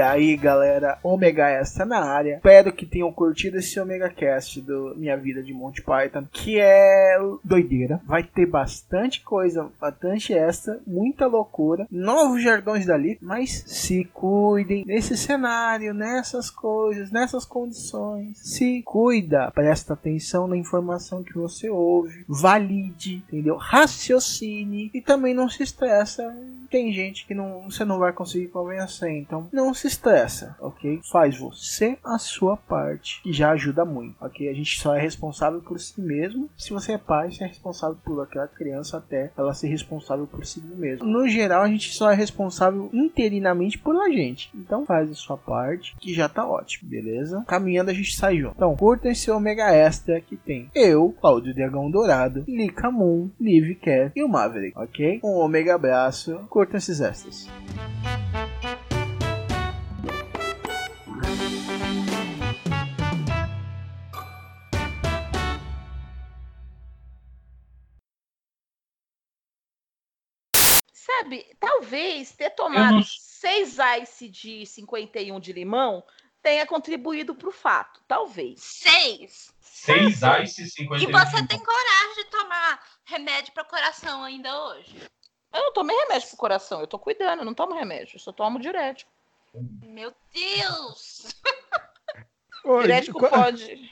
E aí, galera, Omega Extra na área. Espero que tenham curtido esse Omega Cast do Minha Vida de Monty Python, que é doideira. Vai ter bastante coisa, bastante extra, muita loucura, novos jargões dali, mas se cuidem nesse cenário, nessas coisas, nessas condições. Se cuida, presta atenção na informação que você ouve, valide, entendeu? Raciocine e também não se estressa. Tem gente que não, você não vai conseguir convencer, então não se estressa, ok? Faz você a sua parte, que já ajuda muito, ok? A gente só é responsável por si mesmo. Se você é pai, você é responsável por aquela criança até ela ser responsável por si mesma. No geral, a gente só é responsável interinamente por a gente. Então faz a sua parte, que já tá ótimo, beleza? Caminhando a gente sai junto. Então, curta esse Omega Extra que tem eu, Claudio Dragão Dourado, Lika Moon, Liv Cat e o Maverick, ok? Um Omega abraço, curta esses extras. Sabe, talvez ter tomado não- seis ice de 51 de limão tenha contribuído para o fato. Talvez. Seis. 6 Ice 50 E você tem coragem de tomar remédio para coração ainda hoje? Eu não tomei remédio pro coração, eu tô cuidando, eu não tomo remédio, eu só tomo diurético. Meu Deus! Ô, Diurético pode.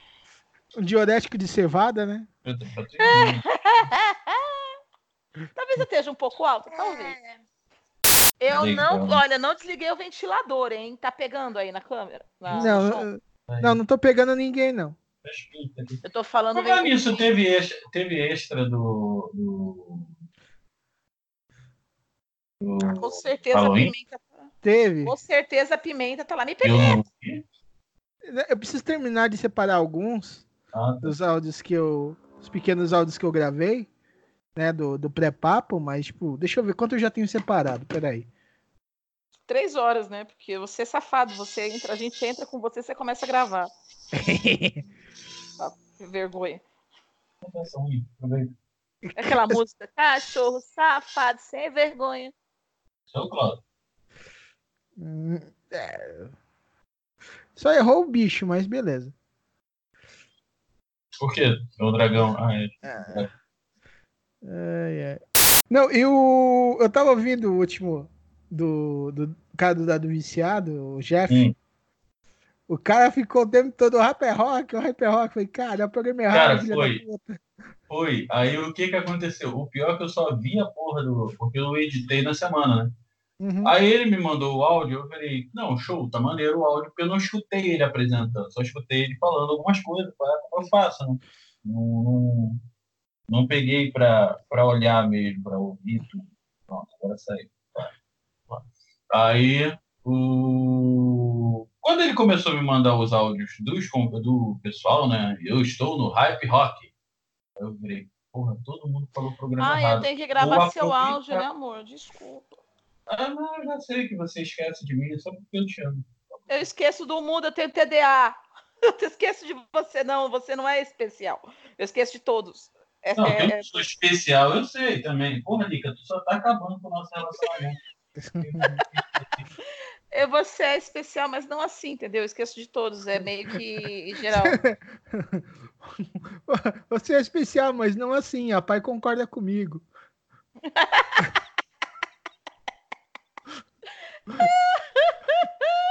Um diurético de cevada, né? Talvez eu esteja um pouco alto, talvez. É, Eu não, olha, não desliguei o ventilador, hein? Tá pegando aí na câmera? Na-? Não, eu- não, não tô pegando ninguém, não. Eu tô falando bem. nisso, teve extra, teve extra do. do, Com certeza a pimenta. tá- Teve. Com certeza a pimenta tá lá. Me Eu peguei. vi. Eu preciso terminar de separar alguns Ah, tá. dos áudios que eu. Os pequenos áudios que eu gravei, né? Do, do pré-papo, mas, tipo, deixa eu ver quanto eu já tenho separado. Peraí. Três horas, né? Porque você é safado. Você entra, a gente entra com você, você começa a gravar. Que vergonha. Aproveita. Aquela música, cachorro safado, sem vergonha. Seu. Hum, é. Só errou o bicho, mas beleza. Por quê? É o dragão. Ah, é. Ai, ai. Não, eu, eu tava ouvindo o último do, do cara do dado viciado, o Jeff. Hum. O cara ficou o tempo todo rapper rock, o rapper rock. Falei, cara, é o programa errado. Cara, foi. Foi. Aí o que que aconteceu? O pior é que eu só vi a porra do. Porque eu editei na semana, né? Uhum. Aí ele me mandou o áudio, eu falei, não, show, tá maneiro o áudio, porque eu não escutei ele apresentando, só escutei ele falando algumas coisas, como eu faço, né? Não, não, não peguei pra, pra olhar mesmo, pra ouvir tudo. Pronto, agora saiu. Aí, o... quando ele começou a me mandar os áudios dos, do pessoal, né? Eu estou no Hype Rock. Eu virei, porra, todo mundo falou o programa Ah, eu errado. tenho que gravar Vou seu aproveitar. áudio, né, amor? Desculpa. Ah, não, eu já sei que você esquece de mim, só porque eu te amo. Eu esqueço do mundo, eu tenho TDA. Eu te esqueço de você, não. Você não é especial. Eu esqueço de todos. É- Não, é- eu é- não sou especial, eu sei também. Porra, Lica, tu só tá acabando com o nosso relacionamento. é, você é especial, mas não assim, entendeu? Eu esqueço de todos. É meio que geral. Você é especial, mas não assim. A pai concorda comigo.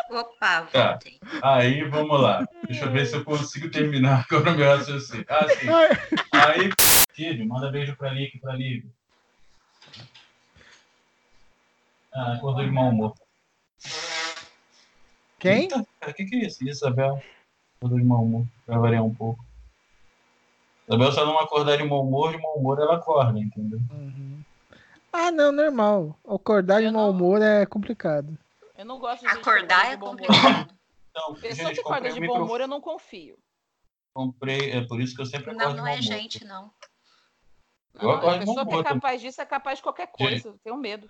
Opa, Tá. Aí, vamos lá. Deixa eu ver se eu consigo terminar agora o meu raciocínio. Ah, sim. Aí, filho, manda beijo pra e pra Lívia. Ah, acordou de mau humor. Quem? O que, que é isso? Isabel. Acordou de mau humor. Pra variar um pouco. Isabel só não acordar de mau humor, de mau humor ela acorda, entendeu? Uhum. Ah, não, normal. Acordar de mau não- humor é complicado. Eu não gosto de gente que Acordar acorda é de bom humor. complicado. Então, Pessoa gente, que acorda de bom microfone. humor, eu não confio. Comprei, é por isso que eu sempre Não, acordo não de é gente, não. Eu Não, a pessoa que é capaz disso é capaz de qualquer coisa. Eu tenho medo.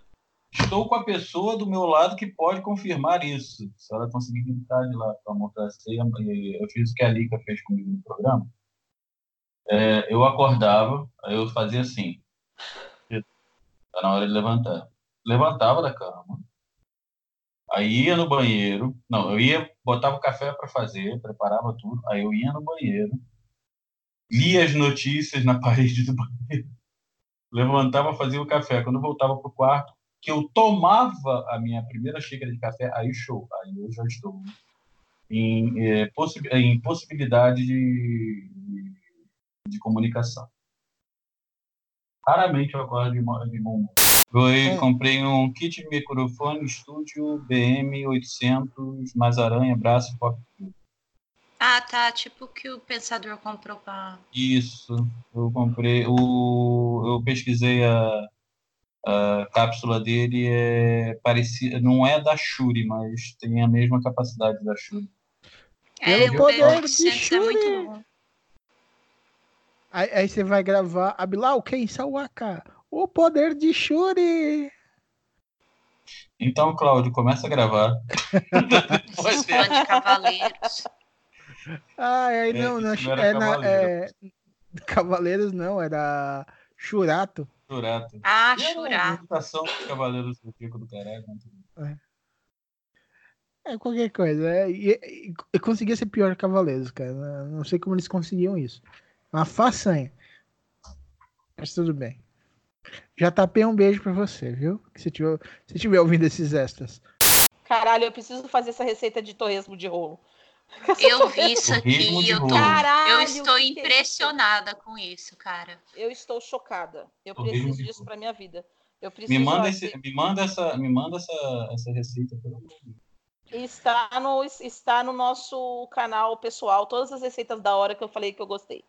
Estou com a pessoa do meu lado que pode confirmar isso. Se ela conseguir gritar de lá para montar a ceia, eu fiz o que a Lika fez comigo no programa. É, eu acordava, aí eu fazia assim. Tá na hora de levantar. Levantava da cama. Aí ia no banheiro. Não, eu ia, botava o café para fazer, preparava tudo. Aí eu ia no banheiro. Lia as notícias na parede do banheiro. Levantava, fazia o café. Quando voltava pro quarto, que eu tomava a minha primeira xícara de café, aí show. Aí eu já estou em, eh, possi em possibilidade de, de, de comunicação. Raramente eu acordo de, de bom humor. Eu Hum. comprei um kit de microfone Studio BM800, mais aranha, braço e foco. Ah, tá. Tipo o que o pensador comprou pra. Isso, eu comprei. O, eu pesquisei a, a cápsula dele, é parecida, não é da Shure, mas tem a mesma capacidade da Shure. É, Pelo o poder de B800 é muito Shuri. bom. Aí, aí você vai gravar Abilau, quem Sawaka? O poder de Shuri! Então, Cláudio, começa a gravar. Fãs de cavaleiros. Ah, aí É, não, não, isso não era é, na, Cavaleiro. é, Cavaleiros não, era Churato. Jurato. Ah, E a chorar. imitação dos Cavaleiros do Pico do Caralho. né? É qualquer coisa. É, e, e- eu conseguia ser pior que Cavaleiros, cara. Não- Não sei como eles conseguiam isso. Uma façanha. Mas tudo bem. Já tapei um beijo pra você, viu? Se você tiver, se tiver ouvindo esses extras. Caralho, eu preciso fazer essa receita de torresmo de rolo. Eu vi isso aqui. Eu, tô. Caralho, eu estou é isso? impressionada com isso, cara. Eu estou chocada. Eu Torresmo preciso disso pra minha vida. Eu preciso Me manda, esse, me manda, essa, me manda essa, essa receita, pelo amor de Deus. Está no, está no nosso canal pessoal, todas as receitas da hora que eu falei que eu gostei.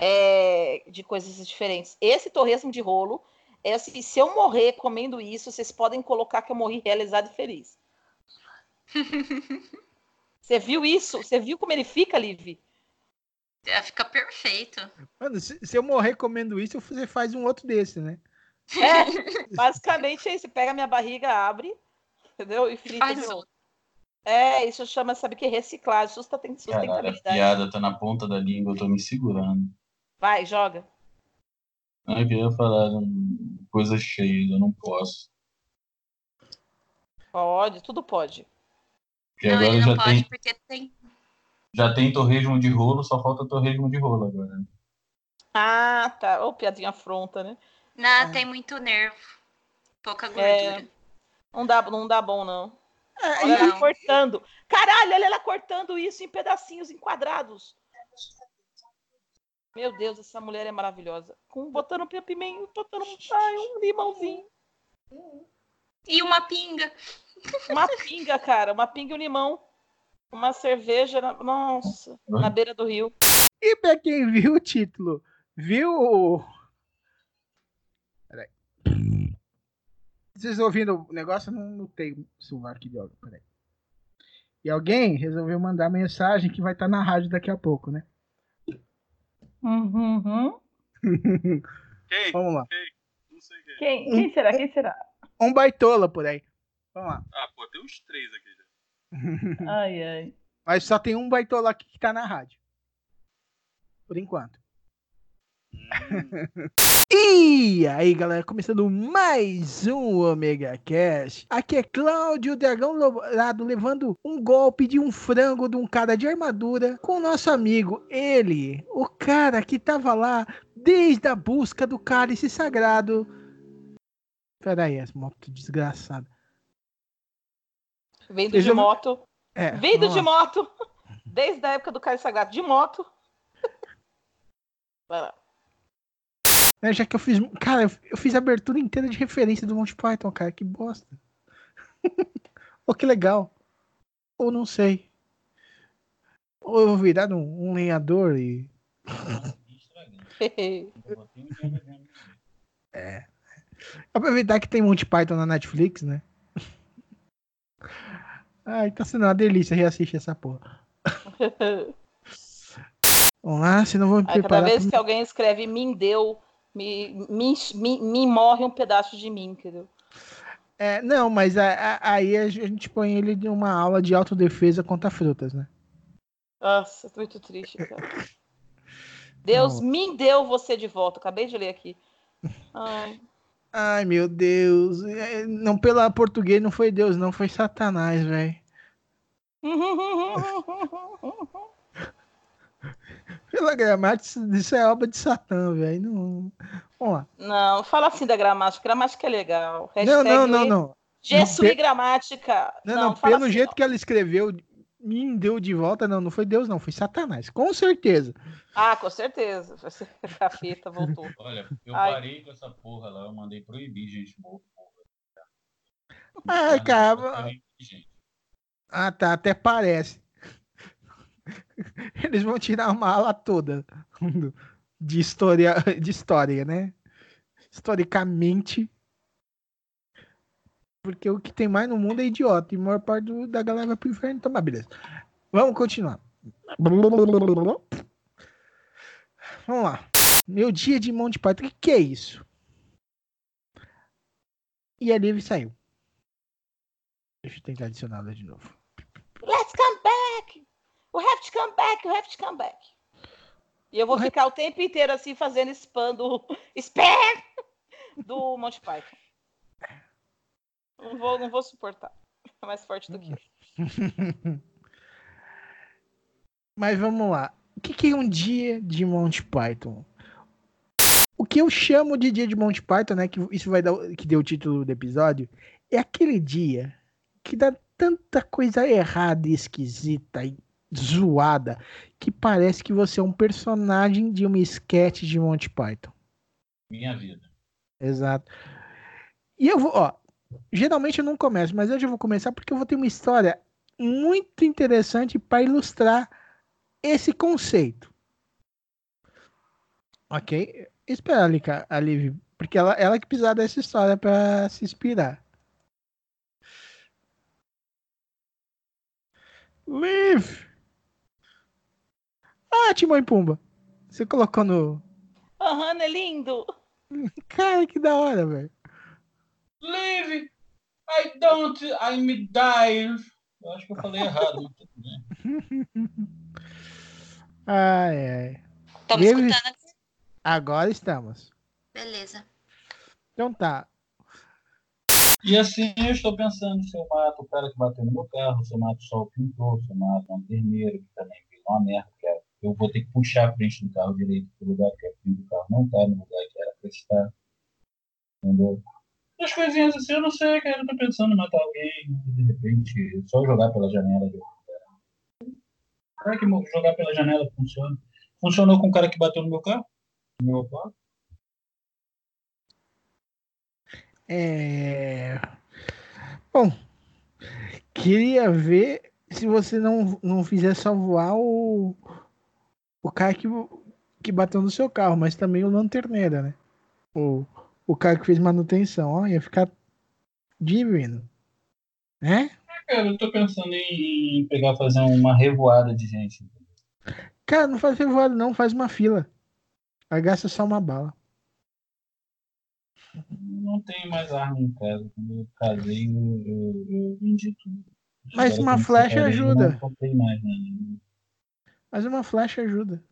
É, de coisas diferentes. Esse torresmo de rolo, é assim, se eu morrer comendo isso, vocês podem colocar que eu morri realizado e feliz. Você viu isso? Você viu como ele fica, Liv? É, Fica perfeito. Mano, se, se eu morrer comendo isso, você faz um outro desse, né? É, basicamente é isso. Pega a minha barriga, abre, entendeu? E frita Faz de outro. É, isso chama, sabe o que? Reciclagem, susten- Caralho, a sustentabilidade. piada tá na ponta da língua, eu tô me segurando. Vai, joga. Eu queria falar coisas cheias, eu não posso. Pode, tudo pode. Porque não, agora ele não já pode tem, porque tem. já tem torresmo de rolo, só falta torresmo de rolo agora. Ah, tá. Ô, piadinha afronta, né? Não, tem muito nervo. Pouca É. gordura. Não dá, não dá bom, não. É, Olha ela Não. cortando. Caralho, olha ela cortando isso em pedacinhos, em quadrados. Meu Deus, essa mulher é maravilhosa. Com, botando pimenta, botando ai, um limãozinho. E uma pinga. Uma pinga, cara. Uma pinga e um limão. Uma cerveja, na- nossa, na beira do rio. E pra quem viu o título, viu o. Peraí. Vocês ouvindo o negócio? Eu não, não tenho celular aqui de áudio, peraí. E alguém resolveu mandar mensagem que vai estar na rádio daqui a pouco, né? Uhum. Quem? Vamos lá. Não sei quem. Quem, quem será? Quem será? Um baitola por aí. Vamos lá. Ah, pô, tem uns três aqui já. Ai, ai. Mas só tem um baitola aqui que tá na rádio. Por enquanto. E aí, galera, começando mais um Omega Cash. Aqui é Cláudio Dragão Dourado levando um golpe de um frango de um cara de armadura com o nosso amigo, ele, o cara que tava lá desde a busca do cálice sagrado. Pera aí, essa moto desgraçada. Vendo Vocês de moto. É, Vindo de moto. Desde a época do Caio Sagrado. De moto. Vai lá. É, já que eu fiz. Cara, eu- eu fiz a abertura inteira de referência do Monty Python, cara. Que bosta. Ou que legal. Ou não sei. Ou eu vou virar um, um lenhador e. Aproveitar que tem Monty Python na Netflix, né? Ai, tá sendo uma delícia reassistir essa porra. Vamos lá, se não vou me Aí, cada vez pra- que alguém escreve me deu, me, me, me, me morre um pedaço de mim, entendeu? É, não, mas a- a- aí a gente põe ele de uma aula de autodefesa contra frutas, né? Nossa, tô muito triste, cara. Deus me deu você de volta. Acabei de ler aqui. Ai. Ai, meu Deus. É, Não, pela português não foi Deus, não, foi Satanás, velho. Pela gramática, isso- é obra de Satã, velho. Não... Vamos lá. Não, fala assim da gramática. Gramática é legal. Não, Hashtag não, não, não. Gesso Não, e gramática. Não, não, fala pelo assim, jeito não. que ela escreveu, me deu de volta, não, não foi Deus, não, foi Satanás, com certeza. Ah, com certeza. Vai ser capeta, voltou. Olha, eu Ai. parei com essa porra lá, eu mandei proibir gente. Ai, cara. Ah, tá, até parece. Eles vão tirar uma ala toda de história, de história, né? Historicamente. Porque o que tem mais no mundo é idiota. E a maior parte do- da galera vai pro inferno. Então, mas beleza. Vamos continuar. Vamos lá. Meu dia de Monte Python. O que, que é isso? E a Liv saiu. Deixa eu tentar adicionar ela de novo. Let's come back! We have to come back, we have to come back. E eu vou O ficar o tempo inteiro assim fazendo spam do. Spam! Do Monty Python. Não vou, não vou suportar. É mais forte do que eu. Mas vamos lá. O que, que é um dia de Monty Python? O que eu chamo de dia de Monty Python, né? Que isso vai dar, o- que deu o título do episódio, é aquele dia que dá tanta coisa errada e esquisita e zoada que parece que você é um personagem de uma sketch de Monty Python. Minha vida. Exato. E eu vou, ó, geralmente eu não começo, mas hoje eu vou começar porque eu vou ter uma história muito interessante para ilustrar esse conceito. Ok? Espera ali, a Liv, porque ela, ela que precisar dessa história para se inspirar. Liv! Ah, Timão e Pumba. Você colocou no. Aham, é lindo! Cara, que da hora, velho. Leave! I don't, I'm dying. Eu acho que eu falei errado. bem. Ai, ai. Livre? escutando? Agora estamos. Beleza. Então tá. E assim eu estou pensando se eu mato o cara que bateu no meu carro, se eu mato só o pintor, se eu mato um enfermeiro que também fez uma merda, que é- eu vou ter que puxar a frente do carro direito pro lugar que a frente do carro não está no lugar que era pra estar. Entendeu? As coisinhas assim, eu não sei, cara. Eu tô pensando em matar alguém, de repente, só jogar pela janela. Será que jogar pela janela funciona? Funcionou com o cara que bateu no meu carro? No meu carro? É... Bom, queria ver se você não, não fizer salvar o, o cara que, que bateu no seu carro, mas também o lanterneira, né? O, o cara que fez manutenção, ó, ia ficar divino. Né? Cara, eu tô pensando em pegar, fazer uma revoada de gente. Cara, não faz revoada não, faz uma fila. Aí gasta só uma bala. Não tenho mais arma em casa. Quando eu casei, eu, eu, eu vendi tudo. Mas Agora, uma flecha ajuda. Mais, né? Mas uma flecha ajuda,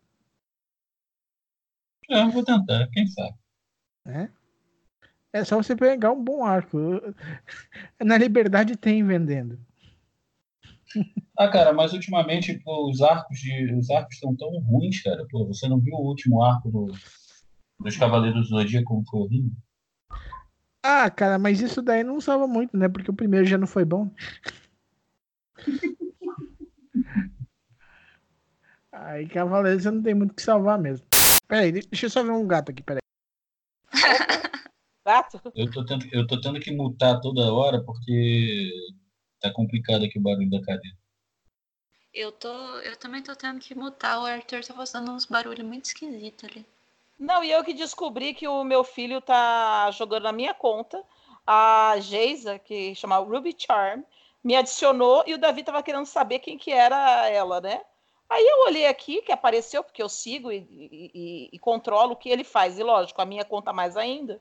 É, eu vou tentar, quem sabe. né? É só você pegar um bom arco. Na Liberdade tem vendendo. Ah, cara, mas ultimamente pô, os arcos de, os arcos estão tão ruins, cara. Pô, você não viu o último arco do, dos Cavaleiros do Zodíaco como foi horrível? Ah, cara, mas isso daí não salva muito, né? Porque o primeiro já não foi bom. Aí, Cavaleiro, você não tem muito o que salvar mesmo. Peraí, deixa eu só ver um gato aqui, peraí. Gato? Eu tô, tendo, eu tô tendo que mutar toda hora porque tá complicado aqui o barulho da cadeira. Eu tô. Eu também tô tendo que mutar. O Arthur tá fazendo uns barulhos muito esquisitos ali. Não, e eu que descobri que o meu filho tá jogando na minha conta a Geisa, que chama Ruby Charm, me adicionou e o Davi tava querendo saber quem que era ela, né? Aí eu olhei aqui, que apareceu, porque eu sigo e, e- e- controlo o que ele faz. E lógico, a minha conta mais ainda.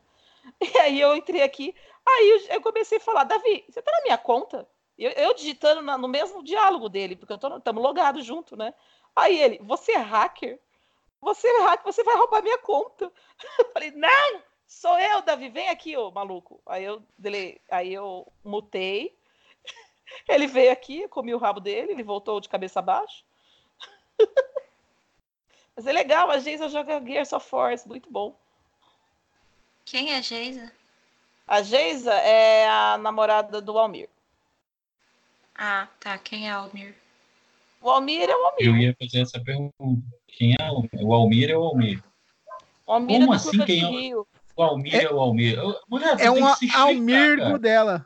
E aí eu entrei aqui, aí eu, comecei a falar, Davi, você tá na minha conta? Eu, eu digitando na- no mesmo diálogo dele, porque estamos logados junto, né? Aí ele, você é hacker? Você é hacker, você vai roubar minha conta. Eu falei, não, sou eu, Davi, vem aqui, ô maluco. Aí eu, dele, aí eu mutei. Ele veio aqui, comi o rabo dele, ele voltou de cabeça baixa. Mas é legal, a Geisa joga Gears of Force, muito bom. Quem é Geisa? A Geisa é a namorada do Almir. Ah, tá. Quem é Almir? O Almir é o Almir. Eu ia fazer essa pergunta. Quem é o, o Almir é o Almir? O Almir Como é do assim, Curva quem de é o- Rio. O Almir é, o Almir. Mulher, É um explicar, almirgo cara. dela.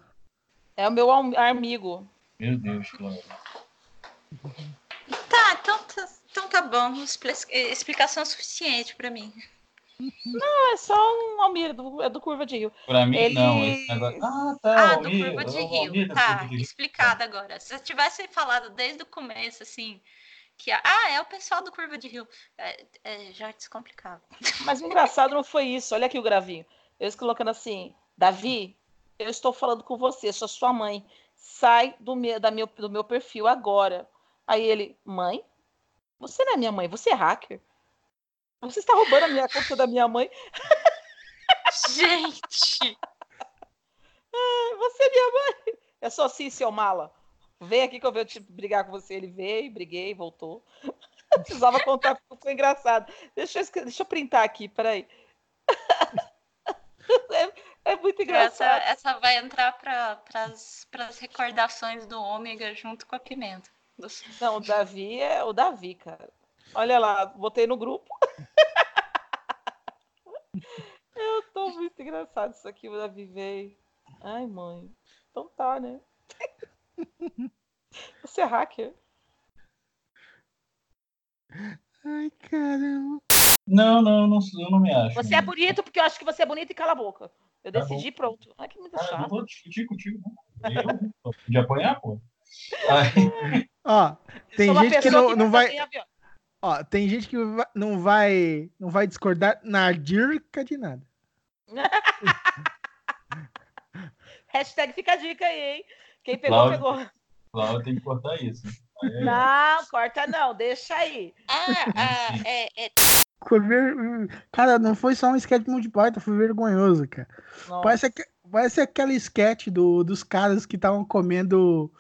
É o meu am- amigo. Meu Deus, Cláudio. Tá, então tá, então tá bom. Expli- Explicação suficiente pra mim. Não, é só um Almir, do, é do Curva de Rio. Pra mim, Ele- não. Esse negócio... Ah, tá. Ah, do Almir, Curva de Rio. Almir Tá, de Rio. explicado agora. Se eu tivesse falado desde o começo, assim, que ah, é o pessoal do Curva de Rio, é, é, já descomplicava. Mas o engraçado não foi isso. Olha aqui o gravinho. Eles colocando assim, Davi, eu estou falando com você, sou sua mãe. Sai do meu, da meu, do meu perfil agora. Aí ele, mãe? Você não é minha mãe, você é hacker? Você está roubando a minha conta da minha mãe? Gente! Você é minha mãe. É só assim, seu mala. Vem aqui que eu venho te brigar com você. Ele veio, briguei, voltou. Precisava contar porque foi engraçado. Deixa eu, deixa eu printar aqui, peraí. É, é muito Essa, engraçado. essa vai entrar para as recordações do Ômega junto com a pimenta. Não, o Davi é o Davi, cara. Olha lá, botei no grupo. Eu tô muito engraçado isso aqui, o Davi veio. Ai, mãe. Então tá, né? Você é hacker? Ai, caramba. Não, não, não, eu não me acho. Você é bonito porque eu acho que você é bonito e cala a boca. Eu Tá decidi, pronto. Ai, que muito Cara, eu não chato. vou discutir contigo, não. Eu? De apanhar, pô. Aí, Ó, tem gente que não, não vai. Ó, tem gente que vai- não vai. Não vai discordar na dica de nada. Hashtag fica a dica aí, hein? Quem pegou, Cláudio. pegou. Cláudio tem que cortar isso. Aí, Não, corta não, deixa aí. Ah, ah, é, é, Foi ver- Cara, não foi só um sketch de Monty Python, foi vergonhoso, cara. Nossa. Parece, aque- parece aquela sketch do, dos caras que estavam comendo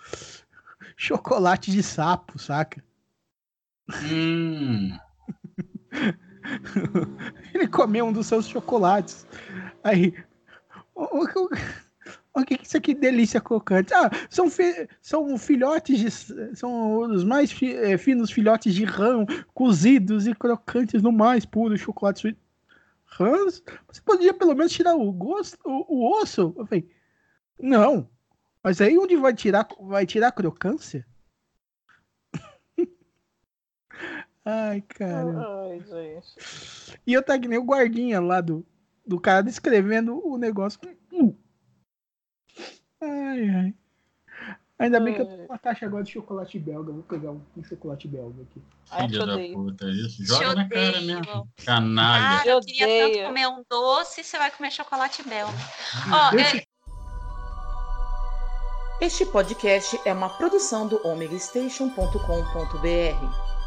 chocolate de sapo, saca? Hum, Ele comeu um dos seus chocolates. Aí. O, o- o- que que isso aqui delícia crocante? Ah, são, fi- são filhotes de. São os mais fi- eh, finos filhotes de rã, cozidos e crocantes no mais puro chocolate suíço. Rãs? Você podia pelo menos tirar o gosto, o, o osso? Eu falei, não. Mas aí onde vai tirar, vai tirar a crocância? Ai, cara. Ai, gente. E eu tá que nem o guardinha lá do, do cara descrevendo o negócio. Ai, ai. Ainda bem que eu tô Ai. com uma caixa agora de chocolate belga. Vou pegar um, um chocolate belga aqui. Filha da odeio. puta, isso. Te Joga na cara mesmo. ah, Canalha. Eu eu queria tanto odeio. comer um doce, você vai comer chocolate belga. Ó, Deixa- é, Este podcast é uma produção do omegastation.com.br.